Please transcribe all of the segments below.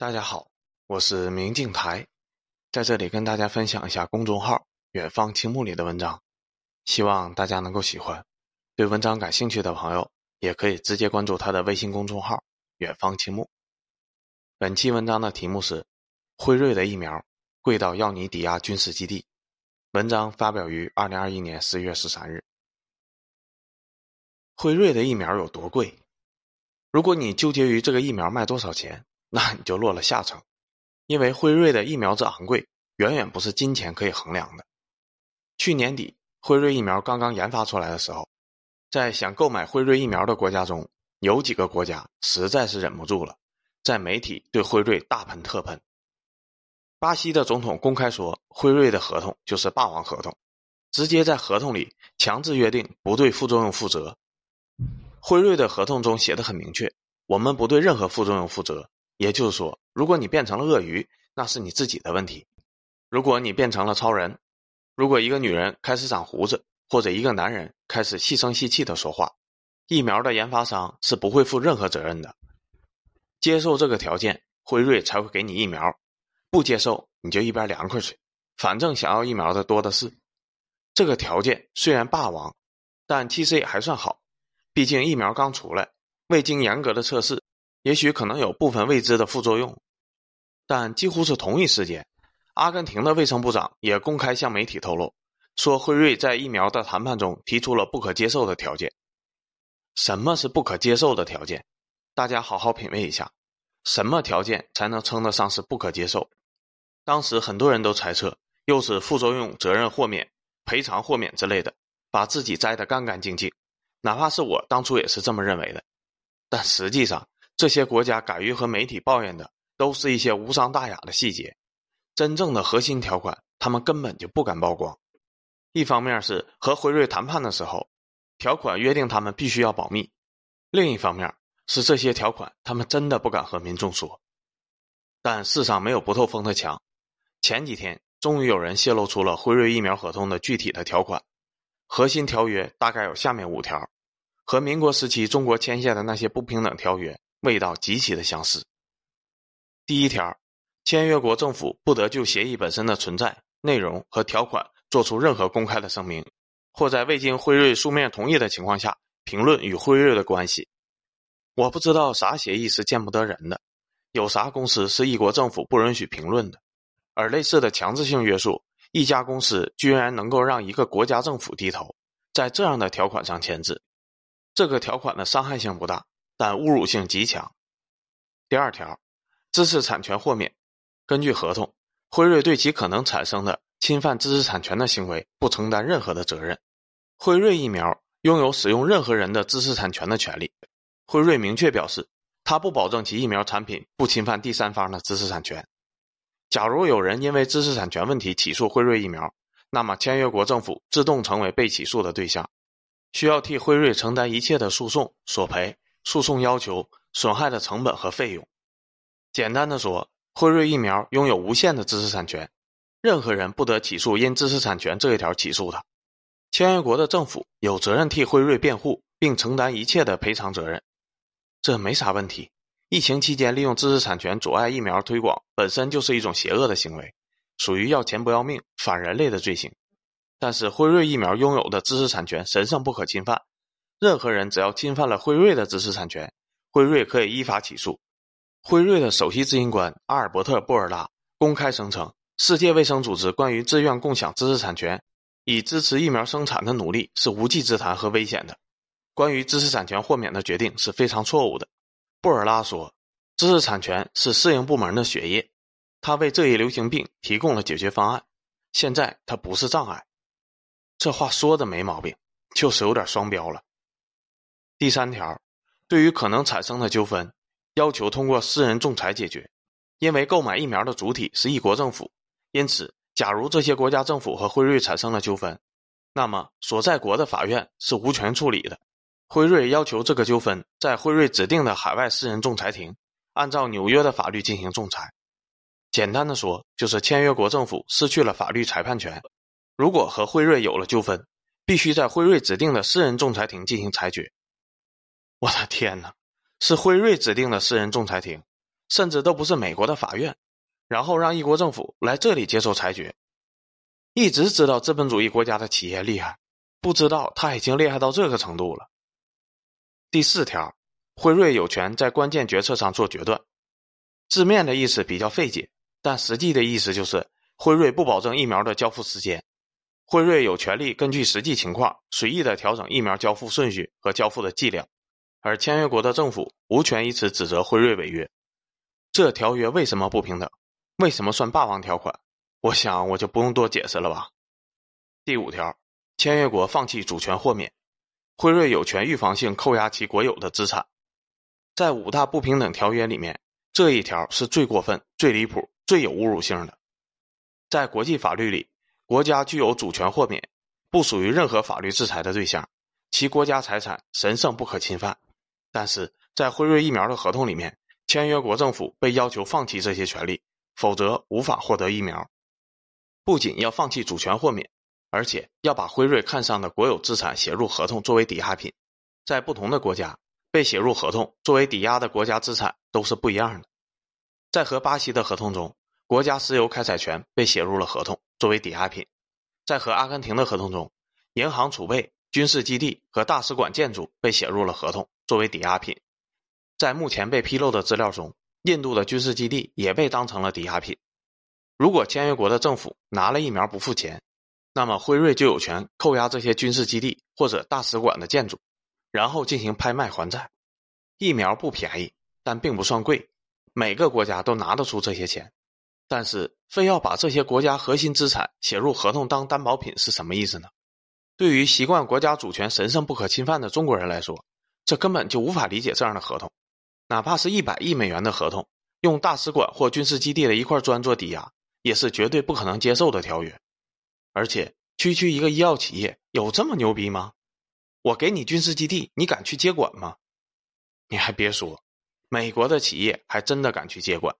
大家好，我是明镜台，在这里跟大家分享一下公众号“远方青木”里的文章，希望大家能够喜欢。对文章感兴趣的朋友，也可以直接关注他的微信公众号“远方青木”。本期文章的题目是“辉瑞的疫苗贵到要你抵押军事基地”。文章发表于二零二一年十月十三日。辉瑞的疫苗有多贵？如果你纠结于这个疫苗卖多少钱？那你就落了下乘，因为辉瑞的疫苗之昂贵，远远不是金钱可以衡量的。去年底，辉瑞疫苗刚刚研发出来的时候，在想购买辉瑞疫苗的国家中，有几个国家实在是忍不住了，在媒体对辉瑞大喷特喷。巴西的总统公开说，辉瑞的合同就是霸王合同，直接在合同里强制约定不对副作用负责。辉瑞的合同中写的很明确，我们不对任何副作用负责。也就是说，如果你变成了鳄鱼，那是你自己的问题；如果你变成了超人，如果一个女人开始长胡子，或者一个男人开始细声细气的说话，疫苗的研发商是不会负任何责任的。接受这个条件，辉瑞才会给你疫苗；不接受，你就一边凉快去，反正想要疫苗的多的是。这个条件虽然霸王，但其实也还算好，毕竟疫苗刚出来，未经严格的测试。也许可能有部分未知的副作用，但几乎是同一时间，阿根廷的卫生部长也公开向媒体透露，说辉瑞在疫苗的谈判中提出了不可接受的条件。什么是不可接受的条件？大家好好品味一下，什么条件才能称得上是不可接受？当时很多人都猜测，又是副作用责任豁免、赔偿豁免之类的，把自己摘得干干净净。哪怕是我当初也是这么认为的，但实际上。这些国家敢于和媒体抱怨的，都是一些无伤大雅的细节，真正的核心条款，他们根本就不敢曝光。一方面是和辉瑞谈判的时候，条款约定他们必须要保密；另一方面是这些条款，他们真的不敢和民众说。但世上没有不透风的墙，前几天终于有人泄露出了辉瑞疫苗合同的具体的条款，核心条约大概有下面五条，和民国时期中国签下的那些不平等条约。味道极其的相似。第一条，签约国政府不得就协议本身的存在、内容和条款做出任何公开的声明，或在未经辉瑞书面同意的情况下评论与辉瑞的关系。我不知道啥协议是见不得人的，有啥公司是一国政府不允许评论的，而类似的强制性约束，一家公司居然能够让一个国家政府低头，在这样的条款上签字，这个条款的伤害性不大。但侮辱性极强。第二条，知识产权豁免。根据合同，辉瑞对其可能产生的侵犯知识产权的行为不承担任何的责任。辉瑞疫苗拥有使用任何人的知识产权的权利。辉瑞明确表示，他不保证其疫苗产品不侵犯第三方的知识产权。假如有人因为知识产权问题起诉辉瑞疫苗，那么签约国政府自动成为被起诉的对象，需要替辉瑞承担一切的诉讼索赔。诉讼要求损害的成本和费用。简单的说，辉瑞疫苗拥有无限的知识产权，任何人不得起诉因知识产权这一条起诉他。签约国的政府有责任替辉瑞辩护，并承担一切的赔偿责任，这没啥问题。疫情期间利用知识产权阻碍疫苗推广，本身就是一种邪恶的行为，属于要钱不要命、反人类的罪行。但是辉瑞疫苗拥有的知识产权神圣不可侵犯。任何人只要侵犯了辉瑞的知识产权，辉瑞可以依法起诉。辉瑞的首席执行官阿尔伯特·布尔拉公开声称，世界卫生组织关于自愿共享知识产权以支持疫苗生产的努力是无稽之谈和危险的。关于知识产权豁免的决定是非常错误的。布尔拉说：“知识产权是适应部门的血液，他为这一流行病提供了解决方案。现在它不是障碍。”这话说的没毛病，就是有点双标了。第三条，对于可能产生的纠纷，要求通过私人仲裁解决。因为购买疫苗的主体是一国政府，因此，假如这些国家政府和辉瑞产生了纠纷，那么所在国的法院是无权处理的。辉瑞要求这个纠纷在辉瑞指定的海外私人仲裁庭，按照纽约的法律进行仲裁。简单的说，就是签约国政府失去了法律裁判权。如果和辉瑞有了纠纷，必须在辉瑞指定的私人仲裁庭进行裁决。我的天哪，是辉瑞指定的私人仲裁庭，甚至都不是美国的法院，然后让一国政府来这里接受裁决。一直知道资本主义国家的企业厉害，不知道他已经厉害到这个程度了。第四条，辉瑞有权在关键决策上做决断。字面的意思比较费解，但实际的意思就是辉瑞不保证疫苗的交付时间，辉瑞有权利根据实际情况随意的调整疫苗交付顺序和交付的剂量，而签约国的政府无权以此指责辉瑞违约。这条约为什么不平等？为什么算霸王条款？我想我就不用多解释了吧。第五条，签约国放弃主权豁免，辉瑞有权预防性扣押其国有的资产。在五大不平等条约里面，这一条是最过分、最离谱、最有侮辱性的。在国际法律里，国家具有主权豁免，不属于任何法律制裁的对象，其国家财产神圣不可侵犯。但是在辉瑞疫苗的合同里面，签约国政府被要求放弃这些权利，否则无法获得疫苗。不仅要放弃主权豁免，而且要把辉瑞看上的国有资产写入合同作为抵押品。在不同的国家，被写入合同作为抵押的国家资产都是不一样的。在和巴西的合同中，国家石油开采权被写入了合同作为抵押品；在和阿根廷的合同中，银行储备、军事基地和大使馆建筑被写入了合同作为抵押品。在目前被披露的资料中，印度的军事基地也被当成了抵押品。如果签约国的政府拿了疫苗不付钱，那么辉瑞就有权扣押这些军事基地或者大使馆的建筑，然后进行拍卖还债。疫苗不便宜，但并不算贵，每个国家都拿得出这些钱。但是非要把这些国家核心资产写入合同当担保品是什么意思呢？对于习惯国家主权神圣不可侵犯的中国人来说，这根本就无法理解这样的合同。哪怕是一百亿美元的合同，用大使馆或军事基地的一块砖做抵押。也是绝对不可能接受的条约，而且区区一个医药企业有这么牛逼吗？我给你军事基地，你敢去接管吗？你还别说，美国的企业还真的敢去接管。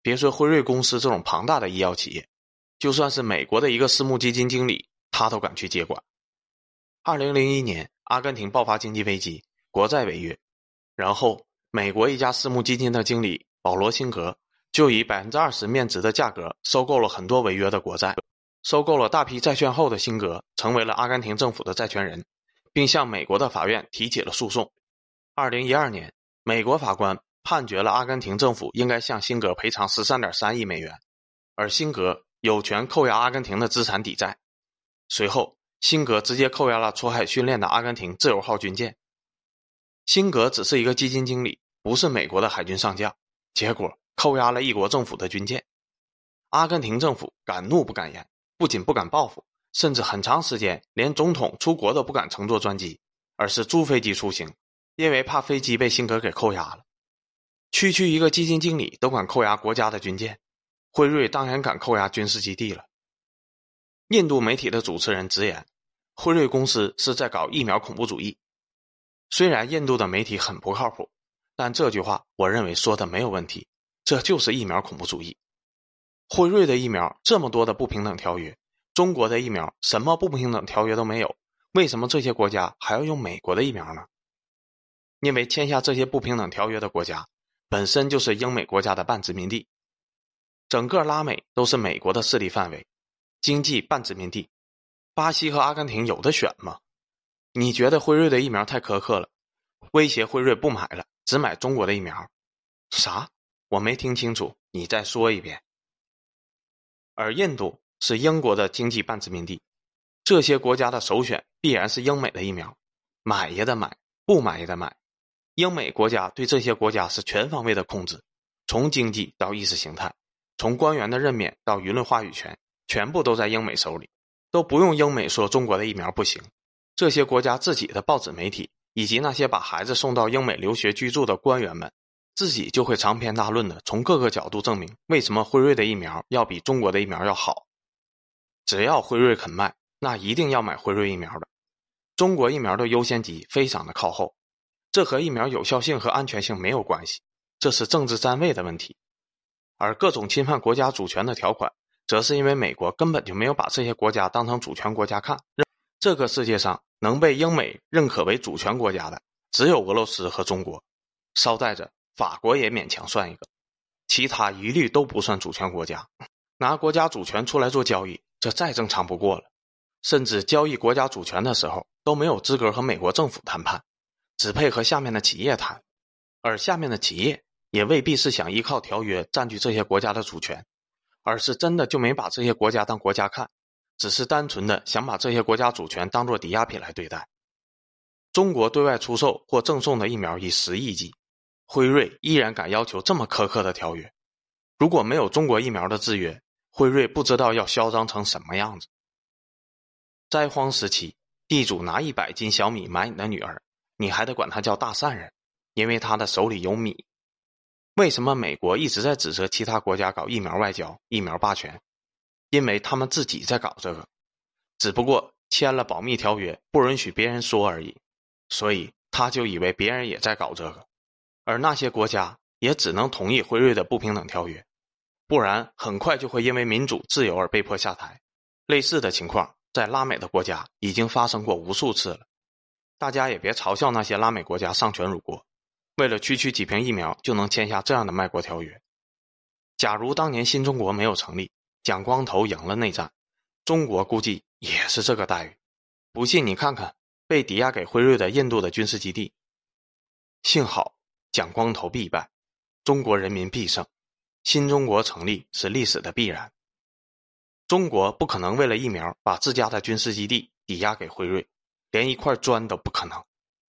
别说辉瑞公司这种庞大的医药企业，就算是美国的一个私募基金经理，他都敢去接管。二零零一年，阿根廷爆发经济危机，国债违约，然后美国一家私募基金的经理保罗·辛格。就以百分之二十面值的价格收购了很多违约的国债，收购了大批债券后的辛格成为了阿根廷政府的债权人，并向美国的法院提起了诉讼。二零一二年，美国法官判决了阿根廷政府应该向辛格赔偿十三点三亿美元，而辛格有权扣押阿根廷的资产抵债。随后，辛格直接扣押了出海训练的阿根廷自由号军舰。辛格只是一个基金经理，不是美国的海军上将，结果。扣押了一国政府的军舰，阿根廷政府敢怒不敢言，不仅不敢报复，甚至很长时间连总统出国都不敢乘坐专机，而是租飞机出行，因为怕飞机被辛格给扣押了。区区一个基金经理都敢扣押国家的军舰，辉瑞当然敢扣押军事基地了。印度媒体的主持人直言，辉瑞公司是在搞疫苗恐怖主义。虽然印度的媒体很不靠谱，但这句话我认为说的没有问题。这就是疫苗恐怖主义。辉瑞的疫苗这么多的不平等条约，中国的疫苗什么不平等条约都没有，为什么这些国家还要用美国的疫苗呢？因为签下这些不平等条约的国家，本身就是英美国家的半殖民地，整个拉美都是美国的势力范围，经济半殖民地。巴西和阿根廷有的选吗？你觉得辉瑞的疫苗太苛刻了，威胁辉瑞不买了，只买中国的疫苗？啥？我没听清楚，你再说一遍。而印度是英国的经济半殖民地，这些国家的首选必然是英美的疫苗，买也得买，不买也得买。英美国家对这些国家是全方位的控制，从经济到意识形态，从官员的任免到舆论话语权，全部都在英美手里，都不用英美说中国的疫苗不行。这些国家自己的报纸媒体，以及那些把孩子送到英美留学居住的官员们。自己就会长篇大论的从各个角度证明为什么辉瑞的疫苗要比中国的疫苗要好。只要辉瑞肯卖，那一定要买辉瑞疫苗的。中国疫苗的优先级非常的靠后，这和疫苗有效性和安全性没有关系，这是政治站位的问题。而各种侵犯国家主权的条款，则是因为美国根本就没有把这些国家当成主权国家看。这个世界上能被英美认可为主权国家的，只有俄罗斯和中国。捎带着。法国也勉强算一个，其他一律都不算主权国家。拿国家主权出来做交易，这再正常不过了。甚至交易国家主权的时候，都没有资格和美国政府谈判，只配和下面的企业谈。而下面的企业也未必是想依靠条约占据这些国家的主权，而是真的就没把这些国家当国家看，只是单纯的想把这些国家主权当做抵押品来对待。中国对外出售或赠送的疫苗以十亿计，辉瑞依然敢要求这么苛刻的条约。如果没有中国疫苗的制约，辉瑞不知道要嚣张成什么样子。灾荒时期，地主拿一百斤小米买你的女儿，你还得管他叫大善人，因为他的手里有米。为什么美国一直在指责其他国家搞疫苗外交、疫苗霸权？因为他们自己在搞这个，只不过签了保密条约，不允许别人说而已。所以他就以为别人也在搞这个，而那些国家也只能同意辉瑞的不平等条约，不然很快就会因为民主自由而被迫下台。类似的情况。在拉美的国家已经发生过无数次了，大家也别嘲笑那些拉美国家丧权辱国，为了区区几瓶疫苗就能签下这样的卖国条约。假如当年新中国没有成立，蒋光头赢了内战，中国估计也是这个待遇。不信你看看被抵押给辉瑞的印度的军事基地。幸好蒋光头必败，中国人民必胜，新中国成立是历史的必然。中国不可能为了疫苗把自家的军事基地抵押给辉瑞，连一块砖都不可能。